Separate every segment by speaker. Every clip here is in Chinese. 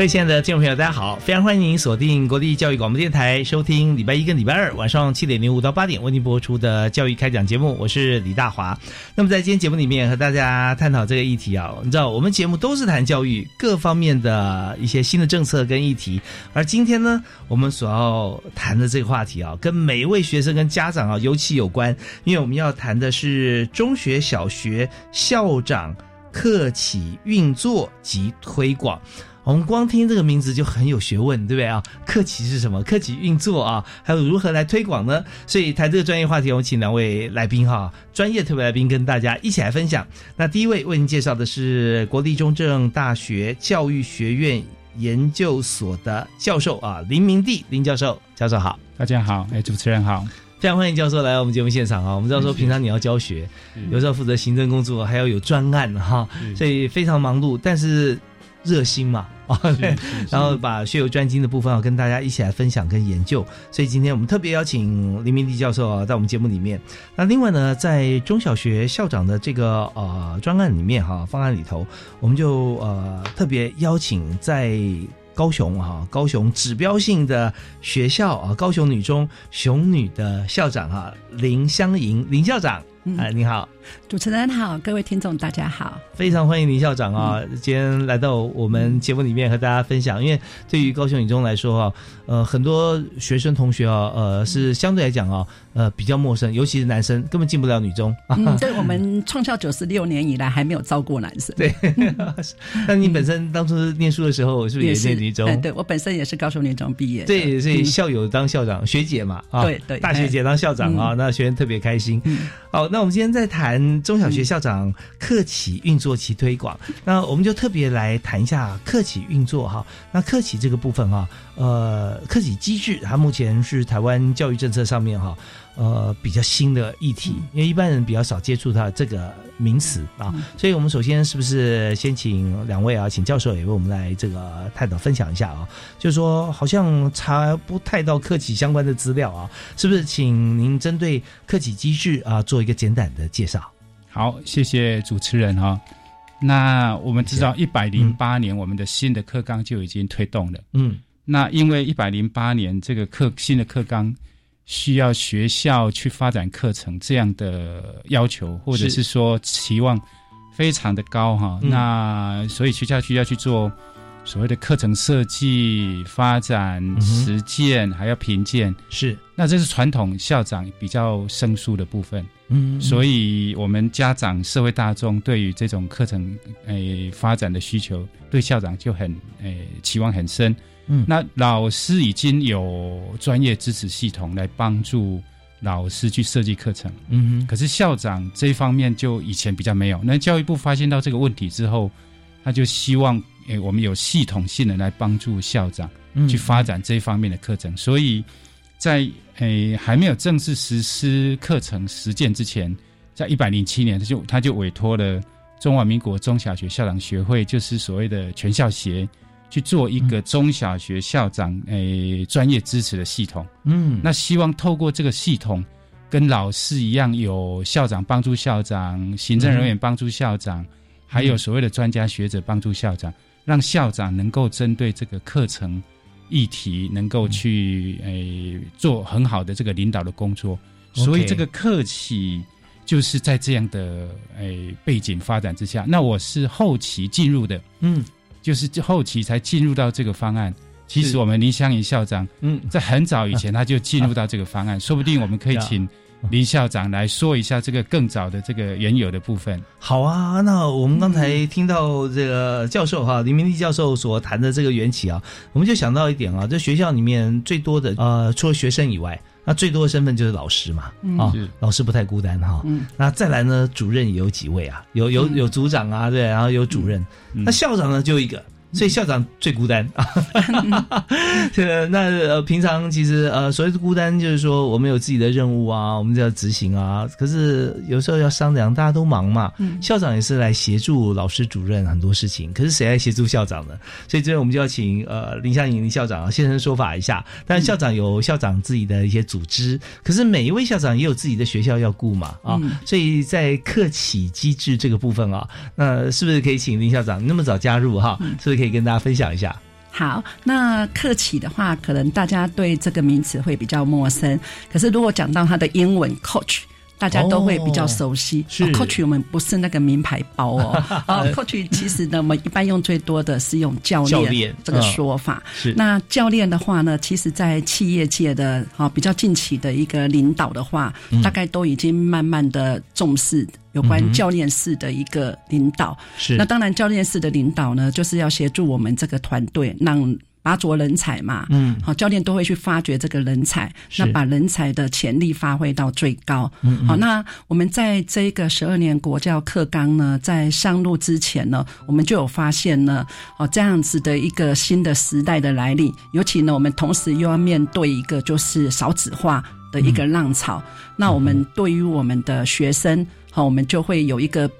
Speaker 1: 各位亲爱的听众朋友，大家好！非常欢迎您锁定国立教育广播电台，收听礼拜一跟礼拜二晚上七点零五到八点为您播出的教育开讲节目。我是李大华。那么在今天节目里面和大家探讨这个议题啊，你知道我们节目都是谈教育各方面的一些新的政策跟议题，而今天呢，我们所要谈的这个话题啊，跟每一位学生跟家长啊尤其有关，因为我们要谈的是中学、小学校长课企运作及推广。我们光听这个名字就很有学问，对不对啊？客企是什么？客企运作啊，还有如何来推广呢？所以谈这个专业话题，我们请两位来宾哈，专业特别来宾跟大家一起来分享。那第一位为您介绍的是国立中正大学教育学院研究所的教授啊，林明帝林教授，教授好，
Speaker 2: 大家好，哎，主持人好，
Speaker 1: 非常欢迎教授来我们节目现场啊。我们知道说平常你要教学，有时候负责行政工作，还要有专案哈，所以非常忙碌，但是。热心嘛啊，对，然后把血友专精的部分啊跟大家一起来分享跟研究，所以今天我们特别邀请林明迪教授啊，在我们节目里面。那另外呢，在中小学校长的这个呃专案里面哈，方案里头，我们就呃特别邀请在高雄哈，高雄指标性的学校啊，高雄女中雄女的校长哈，林香莹林校长。哎，你好，
Speaker 3: 主持人好，各位听众大家好，
Speaker 1: 非常欢迎林校长啊，今天来到我们节目里面和大家分享。因为对于高雄女中来说哈，呃，很多学生同学啊，呃，是相对来讲啊。呃，比较陌生，尤其是男生根本进不了女中。
Speaker 3: 嗯，对我们创校九十六年以来还没有招过男生。
Speaker 1: 对，那你本身当初念书的时候是不是也念女中？
Speaker 3: 对，我本身也是高雄女中毕业。
Speaker 1: 对，所以校友当校长，学姐嘛，啊，
Speaker 3: 对对，
Speaker 1: 大学姐当校长啊，那学员特别开心。好，那我们今天在谈中小学校长课企运作及推广，那我们就特别来谈一下课企运作哈。那课企这个部分哈，呃，课企机制，它目前是台湾教育政策上面哈。呃，比较新的议题，因为一般人比较少接触到这个名词啊，所以我们首先是不是先请两位啊，请教授也为我们来这个探讨分享一下啊？就是说，好像查不太到客企相关的资料啊，是不是？请您针对客企机制啊，做一个简短的介绍。
Speaker 2: 好，谢谢主持人哈。那我们知道，一百零八年我们的新的课纲就已经推动了。嗯，那因为一百零八年这个课新的课纲。需要学校去发展课程这样的要求，或者是说期望非常的高哈。那所以学校需要去做所谓的课程设计、发展、实践，还要评鉴。
Speaker 1: 是，
Speaker 2: 那这是传统校长比较生疏的部分。嗯，所以我们家长、社会大众对于这种课程诶发展的需求，对校长就很诶期望很深。嗯，那老师已经有专业支持系统来帮助老师去设计课程。嗯哼，可是校长这一方面就以前比较没有。那教育部发现到这个问题之后，他就希望诶，我们有系统性的来帮助校长去发展这一方面的课程。所以在诶还没有正式实施课程实践之前，在一百零七年，他就他就委托了中华民国中小学校长学会，就是所谓的全校协。去做一个中小学校长诶专业支持的系统，嗯，那希望透过这个系统，跟老师一样，有校长帮助校长，行政人员帮助校长，还有所谓的专家学者帮助校长，让校长能够针对这个课程议题，能够去诶做很好的这个领导的工作。所以这个客企就是在这样的诶背景发展之下，那我是后期进入的，
Speaker 1: 嗯，
Speaker 2: 就是后期才进入到这个方案。其实我们林香怡校长，
Speaker 1: 嗯，
Speaker 2: 在很早以前他就进入到这个方案，说不定我们可以请林校长来说一下这个更早的这个原有的部分。
Speaker 1: 好啊，那我们刚才听到这个教授哈林明利教授所谈的这个缘起啊，我们就想到一点啊，这学校里面最多的呃，除了学生以外，那最多的身份就是老师嘛，啊，老师不太孤单哈。那再来呢，主任也有几位啊，有有有组长啊，对，然后有主任，那校长呢就一个。所以校长最孤单啊，这个那呃平常其实呃所谓的孤单就是说我们有自己的任务啊，我们就要执行啊。可是有时候要商量，大家都忙嘛。校长也是来协助老师主任很多事情。可是谁来协助校长呢？所以这边我们就要请呃林香莹林校长现身说法一下。但是校长有校长自己的一些组织，可是每一位校长也有自己的学校要顾嘛啊。所以在客企机制这个部分啊，那是不是可以请林校长那么早加入哈？是不是？可以跟大家分享一下。
Speaker 3: 好，那客企的话，可能大家对这个名词会比较陌生。可是如果讲到它的英文 coach。大家都会比较熟悉。
Speaker 1: 是
Speaker 3: ，coach 我们不是那个名牌包哦。啊，coach 其实呢，我们一般用最多的是用教练这个说法。
Speaker 1: 是，
Speaker 3: 那教练的话呢，其实在企业界的啊比较近期的一个领导的话，大概都已经慢慢的重视有关教练式的一个领导。
Speaker 1: 是，
Speaker 3: 那当然教练式的领导呢，就是要协助我们这个团队让。拔擢人才嘛，
Speaker 1: 嗯，
Speaker 3: 好，教练都会去发掘这个人才，那把人才的潜力发挥到最高。嗯，好，那我们在这个十二年国教课纲呢，在上路之前呢，我们就有发现呢，哦，这样子的一个新的时代的来临，尤其呢，我们同时又要面对一个就是少子化的一个浪潮，那我们对于我们的学生，好，我们就会有一个。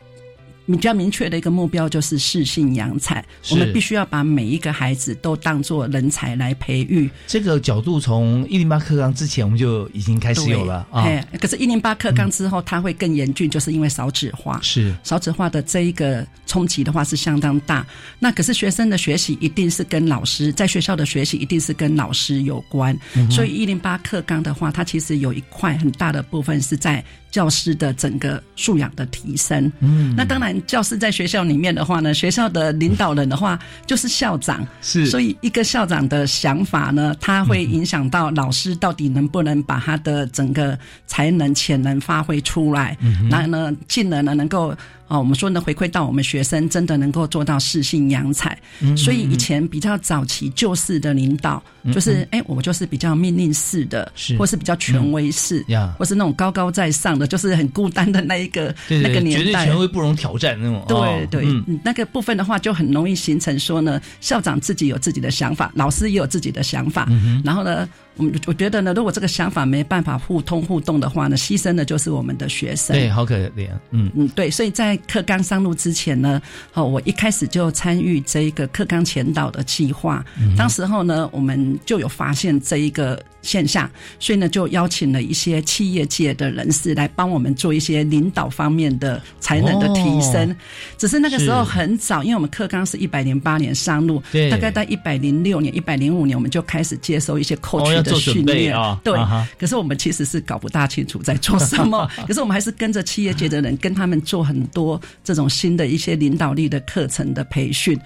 Speaker 3: 比较明确的一个目标就是适性扬才，我们必须要把每一个孩子都当做人才来培育。
Speaker 1: 这个角度从一零八课纲之前我们就已经开始有了啊。
Speaker 3: 可是，一零八课纲之后，它会更严峻，就是因为少子化。
Speaker 1: 是
Speaker 3: 少子化的这一个冲击的话是相当大。那可是学生的学习一定是跟老师在学校的学习一定是跟老师有关。所以一零八课纲的话，它其实有一块很大的部分是在。教师的整个素养的提升，
Speaker 1: 嗯，
Speaker 3: 那当然，教师在学校里面的话呢，学校的领导人的话就是校长，
Speaker 1: 是，
Speaker 3: 所以一个校长的想法呢，他会影响到老师到底能不能把他的整个才能潜能发挥出来，然后呢，进而呢能够。哦，我们说呢，回馈到我们学生真的能够做到适性扬才，所以以前比较早期旧式的领导，就是哎，我就是比较命令式的，或是比较权威式，或是那种高高在上的，就是很孤单的那一个那个年代，绝
Speaker 1: 对权威不容挑战那种。
Speaker 3: 对对，那个部分的话，就很容易形成说呢，校长自己有自己的想法，老师也有自己的想法，然后呢。我我觉得呢，如果这个想法没办法互通互动的话呢，牺牲的就是我们的学生。
Speaker 1: 对，好可怜。嗯
Speaker 3: 嗯，对。所以在课纲上路之前呢，好，我一开始就参与这一个课纲前导的计划。当时候呢，我们就有发现这一个现象，所以呢，就邀请了一些企业界的人士来帮我们做一些领导方面的才能的提升。只是那个时候很早，因为我们课纲是一百零八年上路，大概在一百零六年、一百零五年，我们就开始接收一些 coach 的。
Speaker 1: 做训练啊，
Speaker 3: 对，可是我们其实是搞不大清楚在做什么。可是我们还是跟着企业界的人，跟他们做很多这种新的一些领导力的课程的培训。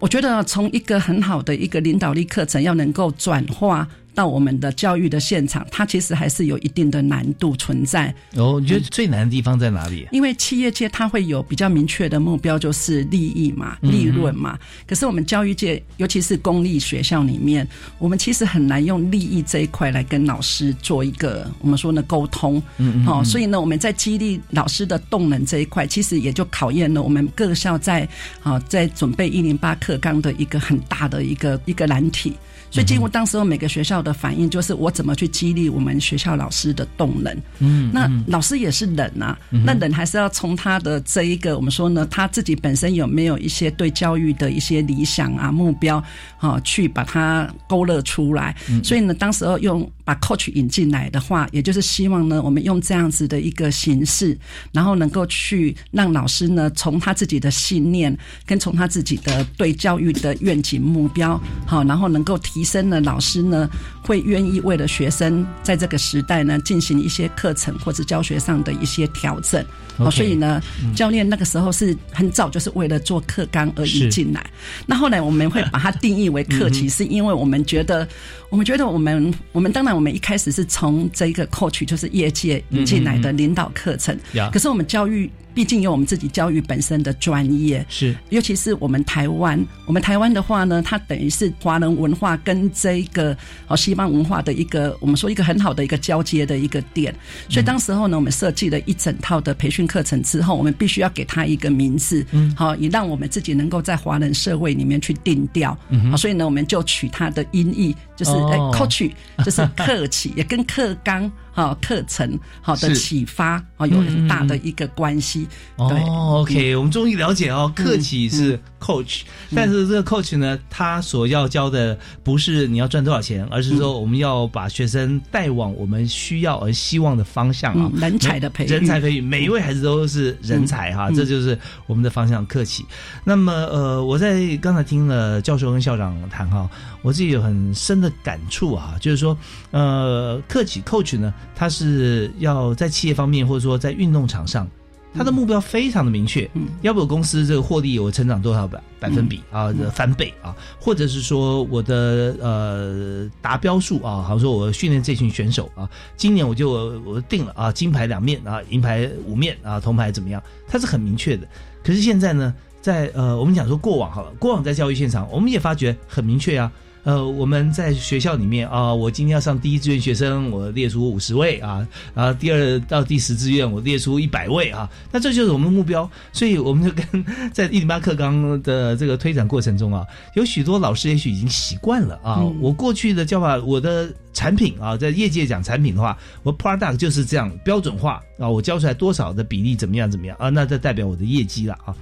Speaker 3: 我觉得从一个很好的一个领导力课程，要能够转化。到我们的教育的现场，它其实还是有一定的难度存在。
Speaker 1: 哦，你觉得最难的地方在哪里？
Speaker 3: 因为企业界它会有比较明确的目标，就是利益嘛、利润嘛。可是我们教育界，尤其是公立学校里面，我们其实很难用利益这一块来跟老师做一个我们说呢沟通。
Speaker 1: 嗯嗯。
Speaker 3: 哦，所以呢，我们在激励老师的动能这一块，其实也就考验了我们各校在啊在准备一零八课纲的一个很大的一个一个难题。所以，几乎当时候每个学校的反应就是，我怎么去激励我们学校老师的动能？
Speaker 1: 嗯，
Speaker 3: 那老师也是人啊，那人还是要从他的这一个，我们说呢，他自己本身有没有一些对教育的一些理想啊、目标啊，去把它勾勒出来。所以呢，当时候用。把 coach 引进来的话，也就是希望呢，我们用这样子的一个形式，然后能够去让老师呢，从他自己的信念，跟从他自己的对教育的愿景目标，好，然后能够提生呢老师呢，会愿意为了学生在这个时代呢进行一些课程或者教学上的一些调整。哦，所以呢，教练那个时候是很早就是为了做课纲而引进来。那后来我们会把它定义为课题，是因为我们觉得，我们觉得我们我们当然我们一开始是从这个 coach 就是业界引进来的领导课程，可是我们教育。毕竟有我们自己教育本身的专业，
Speaker 1: 是，
Speaker 3: 尤其是我们台湾，我们台湾的话呢，它等于是华人文化跟这个哦西方文化的一个，我们说一个很好的一个交接的一个点。所以当时候呢，我们设计了一整套的培训课程之后，我们必须要给它一个名字，嗯，好，也让我们自己能够在华人社会里面去定调。好，所以呢，我们就取它的音译，就是 coach，就是 客气，也跟课纲。好课程，好的启发，啊，有很大的一个关系。
Speaker 1: 哦，OK，我们终于了解哦，客企是 coach，但是这个 coach 呢，他所要教的不是你要赚多少钱，而是说我们要把学生带往我们需要而希望的方向啊，
Speaker 3: 人才的培育，
Speaker 1: 人才培育，每一位孩子都是人才哈，这就是我们的方向，客企。那么，呃，我在刚才听了教授跟校长谈哈。我自己有很深的感触啊，就是说，呃，客企 coach 呢，他是要在企业方面或者说在运动场上，他的目标非常的明确，嗯，要不我公司这个获利我成长多少百百分比啊，翻倍啊，或者是说我的呃达标数啊，好像说我训练这群选手啊，今年我就我定了啊，金牌两面啊，银牌五面啊，铜牌怎么样？他是很明确的。可是现在呢，在呃，我们讲说过往好了，过往在教育现场，我们也发觉很明确啊。呃，我们在学校里面啊，我今天要上第一志愿学生，我列出五十位啊，然后第二到第十志愿我列出一百位啊，那这就是我们的目标，所以我们就跟在一零八课纲的这个推展过程中啊，有许多老师也许已经习惯了啊，我过去的教法，我的产品啊，在业界讲产品的话，我 product 就是这样标准化啊，我教出来多少的比例怎么样怎么样啊，那这代表我的业绩了啊，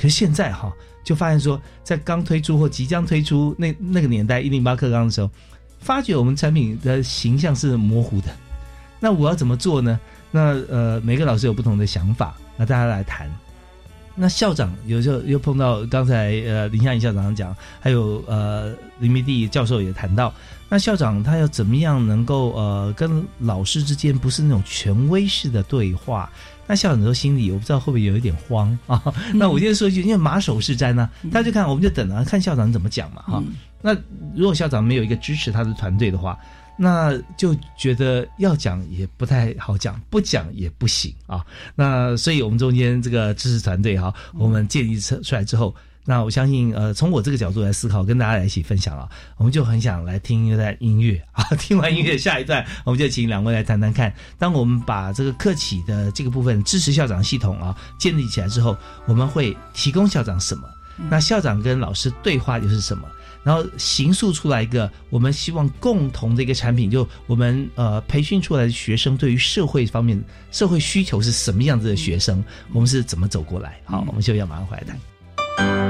Speaker 1: 可是现在哈。就发现说，在刚推出或即将推出那那个年代一零八课纲的时候，发觉我们产品的形象是模糊的。那我要怎么做呢？那呃，每个老师有不同的想法，那大家来谈。那校长有时候又碰到刚才呃林夏颖校长讲，还有呃林明地教授也谈到，那校长他要怎么样能够呃跟老师之间不是那种权威式的对话？那校长都心里我不知道会不会有一点慌啊？那我先说一句，因为马首是瞻呢，大家就看我们就等啊，看校长怎么讲嘛哈。那如果校长没有一个支持他的团队的话，那就觉得要讲也不太好讲，不讲也不行啊。那所以我们中间这个支持团队哈，我们建立出出来之后。那我相信，呃，从我这个角度来思考，跟大家来一起分享啊，我们就很想来听一段音乐啊。听完音乐，下一段我们就请两位来谈谈看。当我们把这个客企的这个部分支持校长系统啊建立起来之后，我们会提供校长什么？那校长跟老师对话又是什么？然后形塑出来一个我们希望共同的一个产品，就我们呃培训出来的学生对于社会方面社会需求是什么样子的学生，我们是怎么走过来？好，我们就要马上回来谈。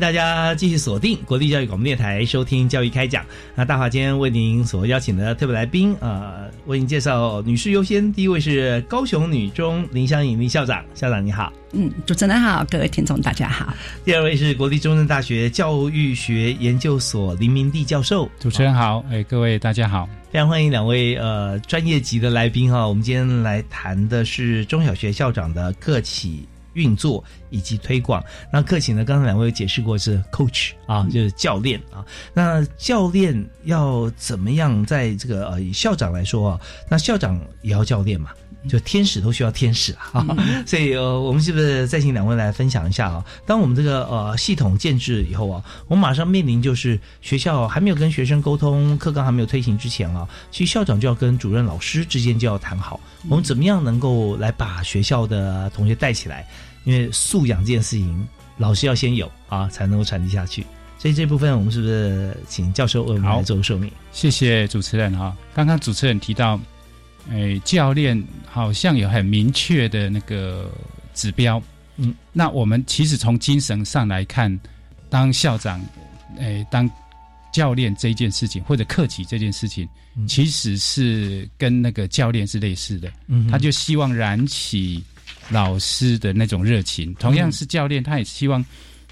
Speaker 1: 迎大家继续锁定国立教育广播电台收听教育开讲。那大华今天为您所邀请的特别来宾呃，为您介绍女士优先。第一位是高雄女中林香颖林校长，校长你好。
Speaker 3: 嗯，主持人好，各位听众大家好。
Speaker 1: 第二位是国立中正大学教育学研究所林明地教授，
Speaker 2: 主持人好，哎，各位大家好。
Speaker 1: 非常欢迎两位呃专业级的来宾哈。我们今天来谈的是中小学校长的客企运作以及推广。那客勤呢，刚才两位有解释过是 coach 啊，就是教练啊。那教练要怎么样在这个呃以校长来说啊，那校长也要教练嘛。就天使都需要天使啊，所以呃，我们是不是再请两位来分享一下啊？当我们这个呃系统建制以后啊，我们马上面临就是学校还没有跟学生沟通，课纲还没有推行之前啊，其实校长就要跟主任老师之间就要谈好，我们怎么样能够来把学校的同学带起来？因为素养这件事情，老师要先有啊，才能够传递下去。所以这部分我们是不是请教授为我们来做个说明？
Speaker 2: 谢谢主持人啊。刚刚主持人提到。哎，教练好像有很明确的那个指标，嗯，那我们其实从精神上来看，当校长，哎，当教练这件事情，或者客气这件事情，其实是跟那个教练是类似的，嗯，他就希望燃起老师的那种热情，同样是教练，他也希望。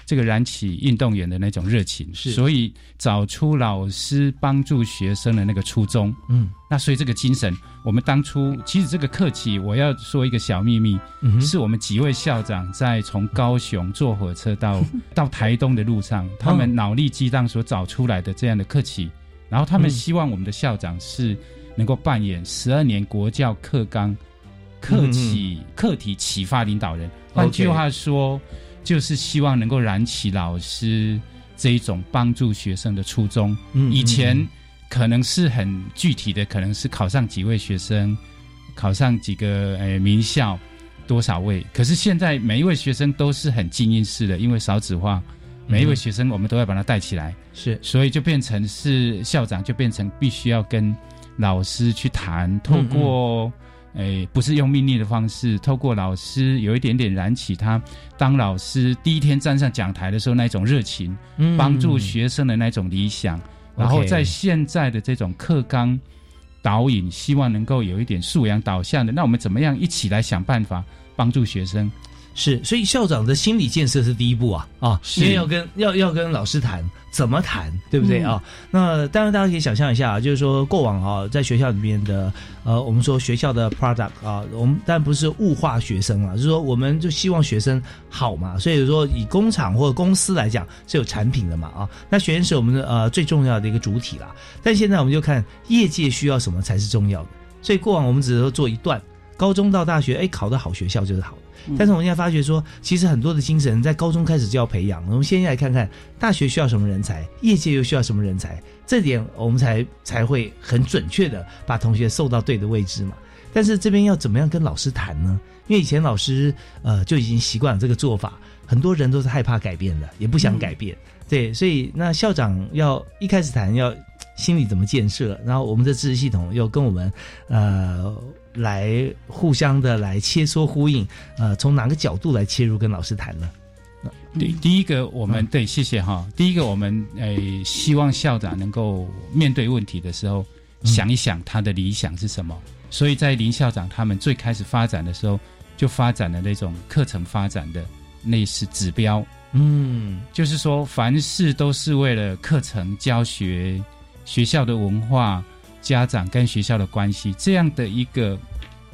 Speaker 2: 这个燃起运动员的那种热情，是。所以找出老师帮助学生的那个初衷，嗯，那所以这个精神，我们当初其实这个课题，我要说一个小秘密，是我们几位校长在从高雄坐火车到 到台东的路上，他们脑力激荡所找出来的这样的客气，然后他们希望我们的校长是能够扮演十二年国教课纲课题课题启发领导人，换句话说。就是希望能够燃起老师这一种帮助学生的初衷。嗯，以前可能是很具体的，可能是考上几位学生，考上几个诶名校，多少位。可是现在每一位学生都是很精英式的，因为少子化，每一位学生我们都要把他带起来。
Speaker 1: 是，
Speaker 2: 所以就变成是校长就变成必须要跟老师去谈，透过。哎，不是用命令的方式，透过老师有一点点燃起他当老师第一天站上讲台的时候那种热情，帮助学生的那种理想，然后在现在的这种课纲导引，希望能够有一点素养导向的，那我们怎么样一起来想办法帮助学生？
Speaker 1: 是，所以校长的心理建设是第一步啊啊，因为要跟要要跟老师谈，怎么谈，对不对啊？那当然大家可以想象一下啊，就是说过往啊，在学校里面的呃，我们说学校的 product 啊，我们但不是物化学生啊，就是说我们就希望学生好嘛，所以说以工厂或者公司来讲是有产品的嘛啊，那学生是我们的呃最重要的一个主体啦。但现在我们就看业界需要什么才是重要的，所以过往我们只是说做一段，高中到大学，哎，考的好学校就是好。但是我们现在发觉说，其实很多的精神在高中开始就要培养。我们先来看看大学需要什么人才，业界又需要什么人才，这点我们才才会很准确的把同学送到对的位置嘛。但是这边要怎么样跟老师谈呢？因为以前老师呃就已经习惯了这个做法，很多人都是害怕改变的，也不想改变。对，所以那校长要一开始谈要心理怎么建设，然后我们的知识系统又跟我们呃。来互相的来切磋呼应，呃，从哪个角度来切入跟老师谈呢？
Speaker 2: 对，第一个我们对，谢谢哈。第一个我们诶，希望校长能够面对问题的时候，想一想他的理想是什么。所以在林校长他们最开始发展的时候，就发展了那种课程发展的类似指标，嗯，就是说凡事都是为了课程教学、学校的文化。家长跟学校的关系这样的一个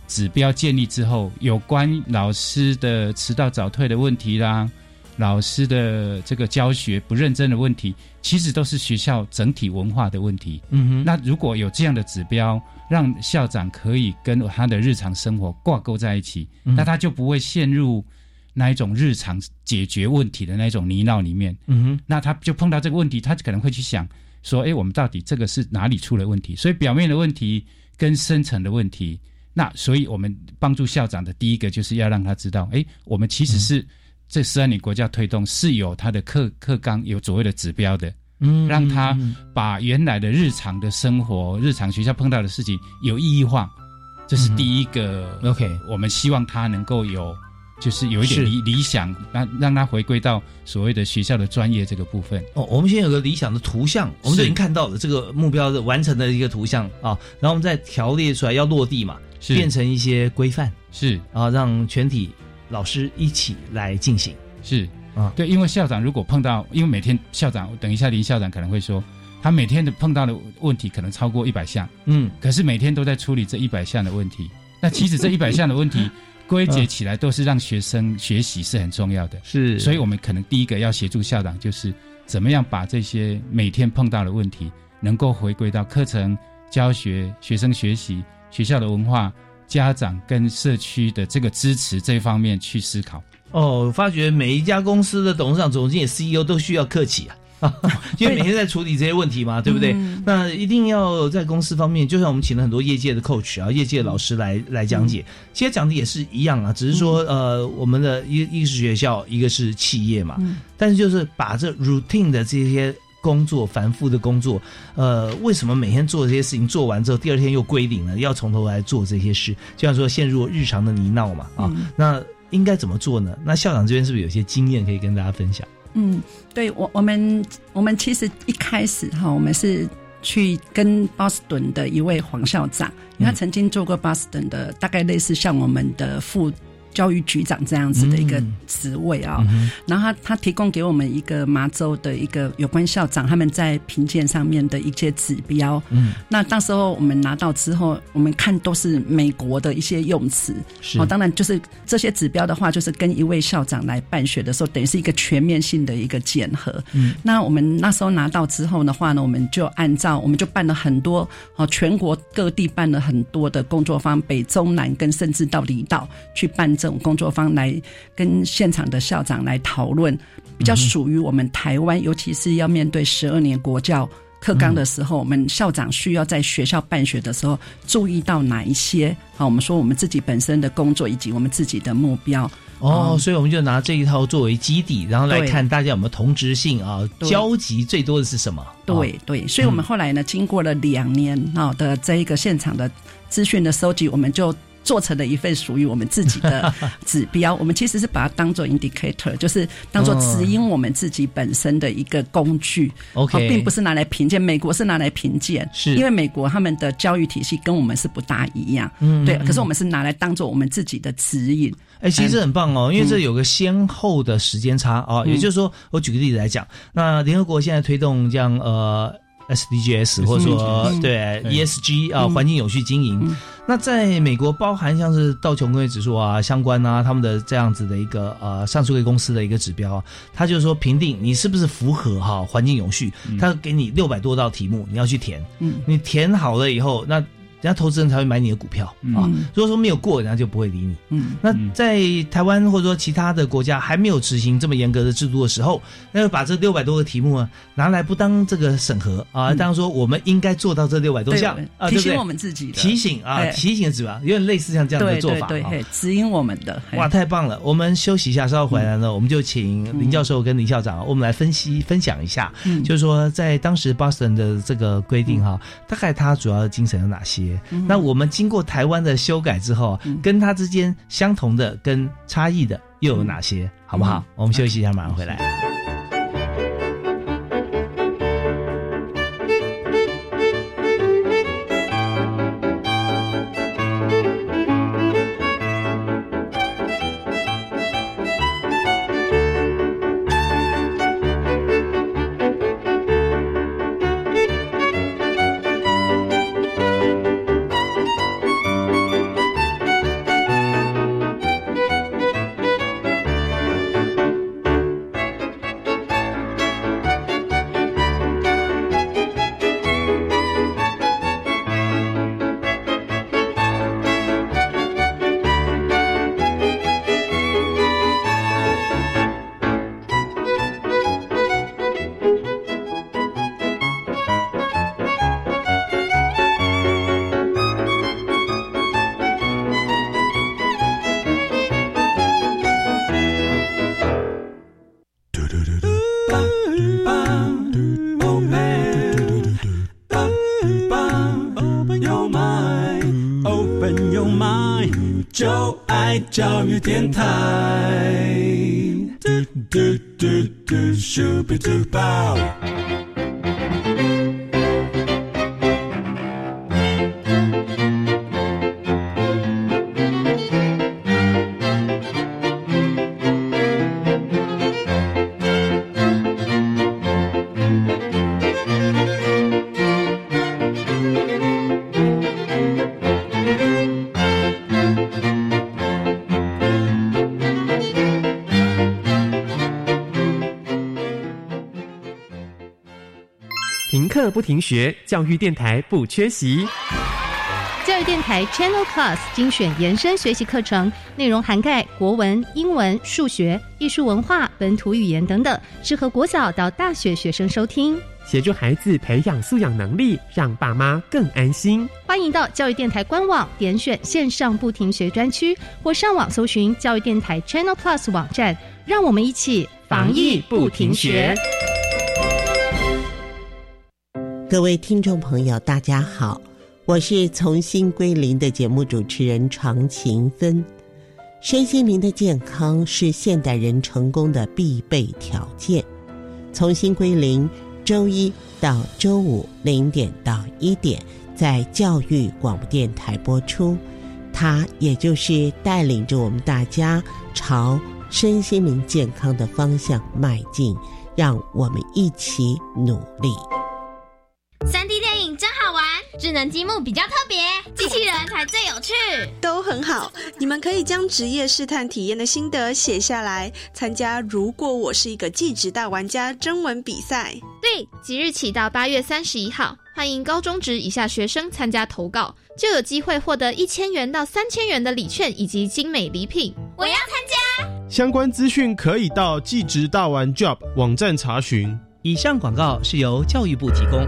Speaker 2: 指标建立之后，有关老师的迟到早退的问题啦，老师的这个教学不认真的问题，其实都是学校整体文化的问题。嗯哼，那如果有这样的指标，让校长可以跟他的日常生活挂钩在一起，那他就不会陷入那一种日常解决问题的那种泥淖里面。嗯哼，那他就碰到这个问题，他可能会去想。说，哎，我们到底这个是哪里出了问题？所以表面的问题跟深层的问题，那所以我们帮助校长的第一个就是要让他知道，哎，我们其实是这十二年国家推动是有他的课课纲有所谓的指标的，嗯，让他把原来的日常的生活、日常学校碰到的事情有意义化，这是第一个。
Speaker 1: OK，
Speaker 2: 我们希望他能够有。就是有一点理理想，让让他回归到所谓的学校的专业这个部分。
Speaker 1: 哦，我们先有个理想的图像，我们已经看到了这个目标的完成的一个图像啊，然后我们再条列出来要落地嘛，变成一些规范，
Speaker 2: 是。
Speaker 1: 啊，让全体老师一起来进行，
Speaker 2: 是。啊，对，因为校长如果碰到，因为每天校长等一下林校长可能会说。他每天的碰到的问题可能超过一百项，嗯，可是每天都在处理这一百项的问题。那其实这一百项的问题归结起来，都是让学生学习是很重要的。
Speaker 1: 是，
Speaker 2: 所以我们可能第一个要协助校长，就是怎么样把这些每天碰到的问题，能够回归到课程教学、学生学习、学校的文化、家长跟社区的这个支持这一方面去思考。
Speaker 1: 哦，发觉每一家公司的董事长、总经理、CEO 都需要客气啊。因为每天在处理这些问题嘛，对不对？那一定要在公司方面，就像我们请了很多业界的 coach 啊，业界老师来来讲解。其实讲的也是一样啊，只是说呃，我们的一一个是学校，一个是企业嘛。但是就是把这 routine 的这些工作、繁复的工作，呃，为什么每天做这些事情做完之后，第二天又归零了，要从头来做这些事？就像说陷入日常的泥淖嘛啊，那应该怎么做呢？那校长这边是不是有些经验可以跟大家分享？
Speaker 3: 嗯，对我我们我们其实一开始哈，我们是去跟波士顿的一位黄校长，因为他曾经做过波士顿的，大概类似像我们的副。教育局长这样子的一个职位啊，然后他他提供给我们一个麻州的一个有关校长他们在评鉴上面的一些指标。嗯，那当时候我们拿到之后，我们看都是美国的一些用词。
Speaker 1: 是
Speaker 3: 哦，当然就是这些指标的话，就是跟一位校长来办学的时候，等于是一个全面性的一个检核。嗯，那我们那时候拿到之后的话呢，我们就按照我们就办了很多哦，全国各地办了很多的工作坊，北中南跟甚至到离岛去办。这种工作方来跟现场的校长来讨论，比较属于我们台湾，尤其是要面对十二年国教课纲的时候，我们校长需要在学校办学的时候注意到哪一些？好，我们说我们自己本身的工作以及我们自己的目标。
Speaker 1: 哦，所以我们就拿这一套作为基底，然后来看大家有没有同质性啊？交集最多的是什么？
Speaker 3: 对对，所以我们后来呢，经过了两年啊的这一个现场的资讯的收集，我们就。做成了一份属于我们自己的 指标，我们其实是把它当做 indicator，就是当做指引我们自己本身的一个工具。
Speaker 1: OK，
Speaker 3: 并不是拿来评鉴。美国是拿来评鉴，
Speaker 1: 是
Speaker 3: 因为美国他们的教育体系跟我们是不大一样。嗯，对。可是我们是拿来当做我们自己的指引。
Speaker 1: 哎，其实很棒哦，因为这有个先后的时间差啊。也就是说，我举个例子来讲，那联合国现在推动这样呃。SDGs 或者说对 ESG 啊，环境有序经营。那在美国，包含像是道琼工业指数啊，相关啊，他们的这样子的一个呃上市公司的一个指标，他就是说评定你是不是符合哈环境永续，他给你六百多道题目，你要去填。嗯，你填好了以后，那。人家投资人才会买你的股票啊！如果说没有过，人家就不会理你。嗯，那在台湾或者说其他的国家还没有执行这么严格的制度的时候，那就把这六百多个题目啊拿来不当这个审核啊，当说我们应该做到这六百多项啊，
Speaker 3: 提醒我们自己
Speaker 1: 提醒啊，提醒是吧？有点类似像这样的做法
Speaker 3: 啊，指引我们的。
Speaker 1: 哇，太棒了！我们休息一下，稍后回来呢，我们就请林教授跟林校长，我们来分析分享一下，就是说在当时 Boston 的这个规定哈，大概它主要的精神有哪些？那我们经过台湾的修改之后，跟它之间相同的跟差异的又有哪些？好不好？我们休息一下，马上回来。教育电台。
Speaker 4: 学，教育电台不缺席。
Speaker 5: 教育电台 Channel Plus 精选延伸学习课程，内容涵盖国文、英文、数学、艺术文化、本土语言等等，适合国小到大学学生收听，
Speaker 4: 协助孩子培养素养能力，让爸妈更安心。
Speaker 5: 欢迎到教育电台官网点选线上不停学专区，或上网搜寻教育电台 Channel Plus 网站，让我们一起
Speaker 4: 防疫不停学。
Speaker 6: 各位听众朋友，大家好。我是重新归零的节目主持人常勤芬，身心灵的健康是现代人成功的必备条件。重新归零，周一到周五零点到一点在教育广播电台播出，它也就是带领着我们大家朝身心灵健康的方向迈进，让我们一起努力。
Speaker 7: 三 D 电影真好玩，智能积木比较特别，机器人才最有趣。
Speaker 8: 都很好，你们可以将职业试探体验的心得写下来，参加“如果我是一个技职大玩家”征文比赛。
Speaker 7: 对，即日起到八月三十一号，欢迎高中职以下学生参加投稿，就有机会获得一千元到三千元的礼券以及精美礼品。
Speaker 9: 我要参加，
Speaker 10: 相关资讯可以到技职大玩 Job 网站查询。
Speaker 1: 以上广告是由教育部提供。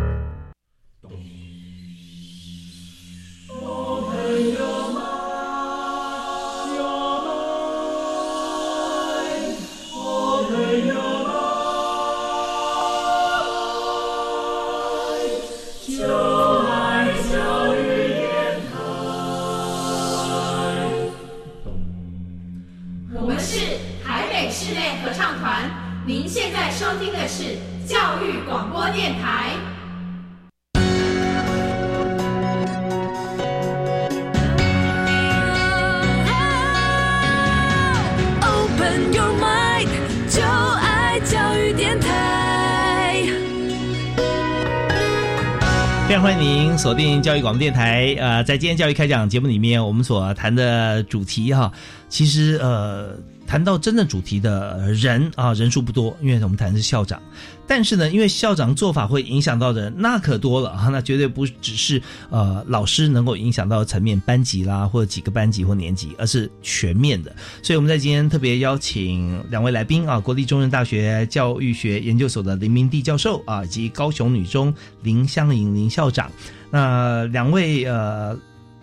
Speaker 1: 欢迎您锁定教育广播电台。呃，在今天教育开讲节目里面，我们所谈的主题哈，其实呃。谈到真正主题的人啊，人数不多，因为我们谈的是校长。但是呢，因为校长做法会影响到的人，那可多了啊，那绝对不只是呃老师能够影响到层面，班级啦，或者几个班级或年级，而是全面的。所以我们在今天特别邀请两位来宾啊，国立中正大学教育学研究所的林明地教授啊，以及高雄女中林香莹林校长。那两位呃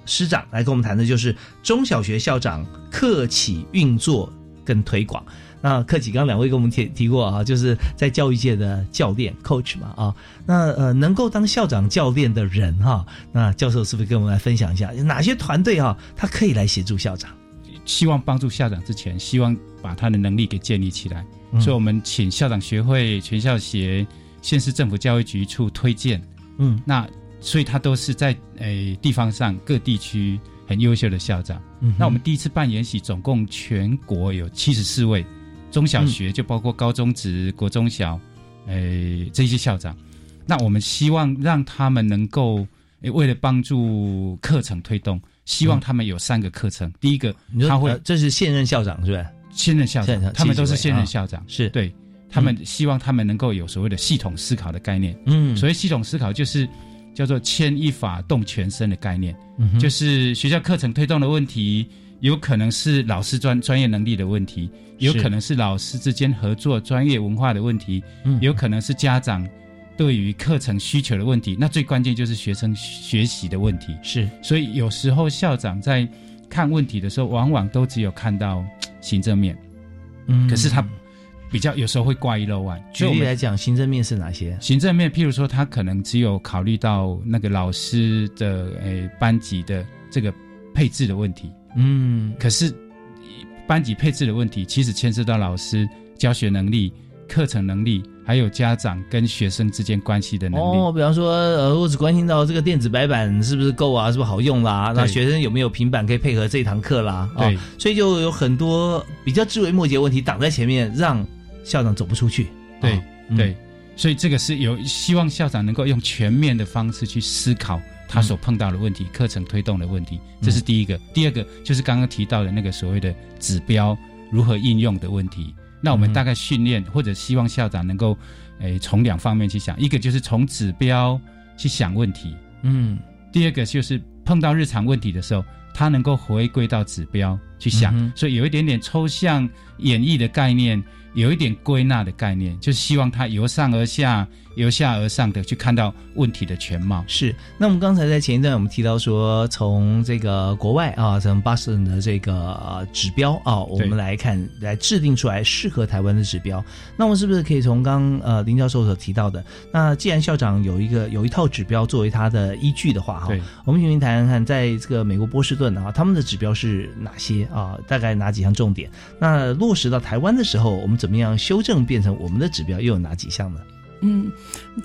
Speaker 1: 师长来跟我们谈的就是中小学校长课企运作。跟推广，那克启刚两位跟我们提提过啊，就是在教育界的教练 coach 嘛啊，那呃能够当校长教练的人哈，那教授是不是跟我们来分享一下？哪些团队哈，他可以来协助校长？
Speaker 2: 希望帮助校长之前，希望把他的能力给建立起来，所以我们请校长学会、全校协、县市政府教育局处推荐，嗯，那所以他都是在诶地方上各地区。很优秀的校长，那我们第一次办研习，总共全国有七十四位中小学，就包括高中职、国中小，诶这些校长。那我们希望让他们能够，为了帮助课程推动，希望他们有三个课程。第一个，他会
Speaker 1: 这是现任校长是吧？
Speaker 2: 现任校长，他们都是现任校长，
Speaker 1: 是
Speaker 2: 对他们希望他们能够有所谓的系统思考的概念。嗯，所谓系统思考就是。叫做牵一发动全身的概念，就是学校课程推动的问题，有可能是老师专专业能力的问题，有可能是老师之间合作专业文化的问题，有可能是家长对于课程需求的问题。那最关键就是学生学习的问题。
Speaker 1: 是，
Speaker 2: 所以有时候校长在看问题的时候，往往都只有看到行政面，嗯，可是他。比较有时候会挂一漏万。
Speaker 1: 举例来讲，行政面是哪些？
Speaker 2: 行政面，譬如说，他可能只有考虑到那个老师的诶班级的这个配置的问题。嗯，可是班级配置的问题，其实牵涉到老师教学能力、课程能力，还有家长跟学生之间关系的能力。
Speaker 1: 哦，比方说，呃，我只关心到这个电子白板是不是够啊，是不是好用啦？那学生有没有平板可以配合这堂课啦？
Speaker 2: 对，
Speaker 1: 所以就有很多比较枝微末节问题挡在前面，让。校长走不出去，
Speaker 2: 对对，所以这个是有希望校长能够用全面的方式去思考他所碰到的问题，课程推动的问题，这是第一个。第二个就是刚刚提到的那个所谓的指标如何应用的问题。那我们大概训练或者希望校长能够，诶，从两方面去想，一个就是从指标去想问题，
Speaker 1: 嗯，
Speaker 2: 第二个就是碰到日常问题的时候，他能够回归到指标去想，所以有一点点抽象演绎的概念，有一点归纳的概念，就是希望它由上而下。由下而上的去看到问题的全貌
Speaker 1: 是。那我们刚才在前一段我们提到说，从这个国外啊，从巴斯顿的这个指标啊，我们来看来制定出来适合台湾的指标。那我们是不是可以从刚呃林教授所提到的？那既然校长有一个有一套指标作为他的依据的话，哈，我们请您谈谈看，在这个美国波士顿啊，他们的指标是哪些啊？大概哪几项重点？那落实到台湾的时候，我们怎么样修正变成我们的指标？又有哪几项呢？
Speaker 3: 嗯，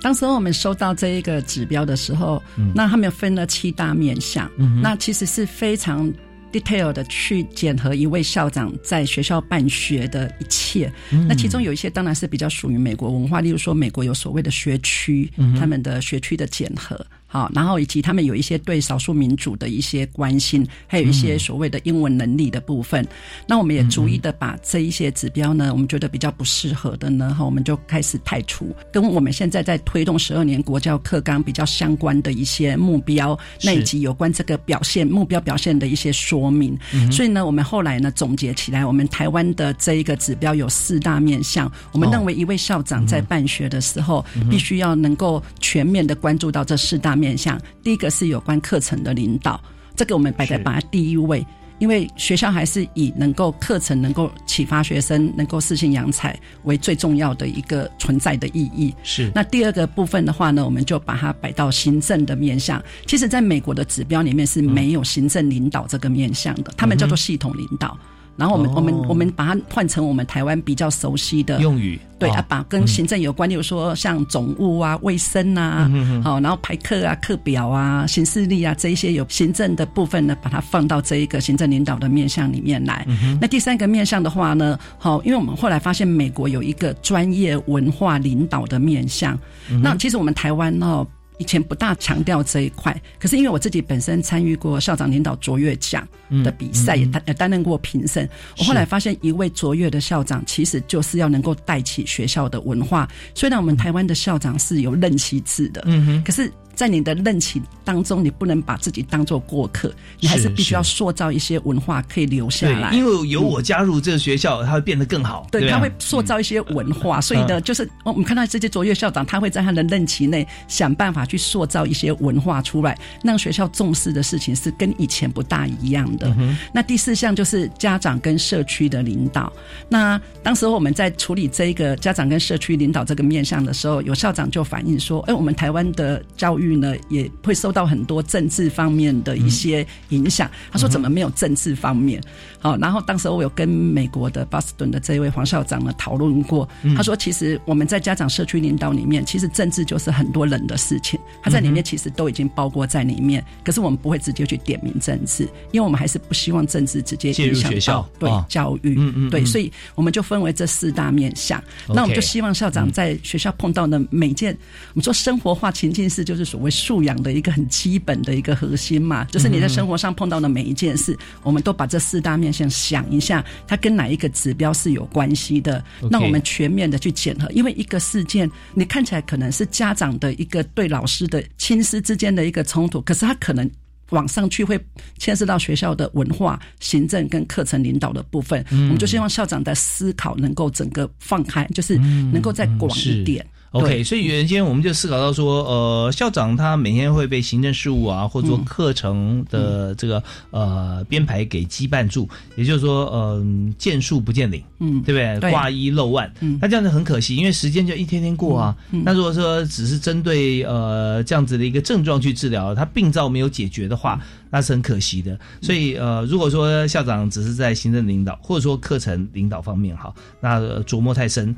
Speaker 3: 当时我们收到这一个指标的时候，那他们分了七大面向，那其实是非常 detail 的去检核一位校长在学校办学的一切。那其中有一些当然是比较属于美国文化，例如说美国有所谓的学区，他们的学区的检核。好，然后以及他们有一些对少数民族的一些关心，还有一些所谓的英文能力的部分。那我们也逐一的把这一些指标呢，我们觉得比较不适合的呢，哈，我们就开始排除。跟我们现在在推动十二年国教课纲比较相关的一些目标，那以及有关这个表现目标表现的一些说明。所以呢，我们后来呢总结起来，我们台湾的这一个指标有四大面向。我们认为一位校长在办学的时候，必须要能够全面的关注到这四大。面向第一个是有关课程的领导，这个我们摆在把它第一位，因为学校还是以能够课程能够启发学生，能够适性扬才为最重要的一个存在的意义。
Speaker 1: 是
Speaker 3: 那第二个部分的话呢，我们就把它摆到行政的面向。其实，在美国的指标里面是没有行政领导这个面向的，他们叫做系统领导。然后我们我们我们把它换成我们台湾比较熟悉的
Speaker 1: 用语，
Speaker 3: 对啊，把跟行政有关，例如说像总务啊、卫生啊，好，然后排课啊、课表啊、行事历啊这一些有行政的部分呢，把它放到这一个行政领导的面向里面来。那第三个面向的话呢，好，因为我们后来发现美国有一个专业文化领导的面向，那其实我们台湾哦。以前不大强调这一块，可是因为我自己本身参与过校长领导卓越奖的比赛，也担也担任过评审。我后来发现，一位卓越的校长，其实就是要能够带起学校的文化。虽然我们台湾的校长是有任期制的，嗯哼，可是。在你的任期当中，你不能把自己当做过客，你还是必须要塑造一些文化可以留下来。
Speaker 1: 因为有我加入这个学校，它会变得更好。
Speaker 3: 对，他会塑造一些文化，所以呢，就是我们看到这些卓越校长，他会在他的任期内想办法去塑造一些文化出来，让学校重视的事情是跟以前不大一样的。那第四项就是家长跟社区的领导。那当时我们在处理这个家长跟社区领导这个面向的时候，有校长就反映说：“哎，我们台湾的教育。”呢也会受到很多政治方面的一些影响。他说：“怎么没有政治方面？”好，然后当时我有跟美国的巴斯顿的这一位黄校长呢讨论过。他说：“其实我们在家长社区领导里面，其实政治就是很多人的事情，他在里面其实都已经包括在里面。可是我们不会直接去点名政治，因为我们还是不希望政治直接影响到对教育。嗯嗯，对，所以我们就分为这四大面向。那我们就希望校长在学校碰到的每件，我们说生活化情境式，就是所谓素养的一个很基本的一个核心嘛，就是你在生活上碰到的每一件事，我们都把这四大面。向想一下，它跟哪一个指标是有关系的？那我们全面的去检核，因为一个事件，你看起来可能是家长的一个对老师的亲师之间的一个冲突，可是他可能往上去会牵涉到学校的文化、行政跟课程领导的部分。我们就希望校长的思考能够整个放开，就是能够再广一点。
Speaker 1: OK，所以原先我们就思考到说，呃，校长他每天会被行政事务啊，或者说课程的这个呃编排给羁绊住，也就是说，嗯，见树不见林，嗯，对不对？挂一漏万，嗯，那这样子很可惜，因为时间就一天天过啊。嗯那如果说只是针对呃这样子的一个症状去治疗，他病灶没有解决的话，那是很可惜的。所以呃，如果说校长只是在行政领导或者说课程领导方面哈，那琢磨太深。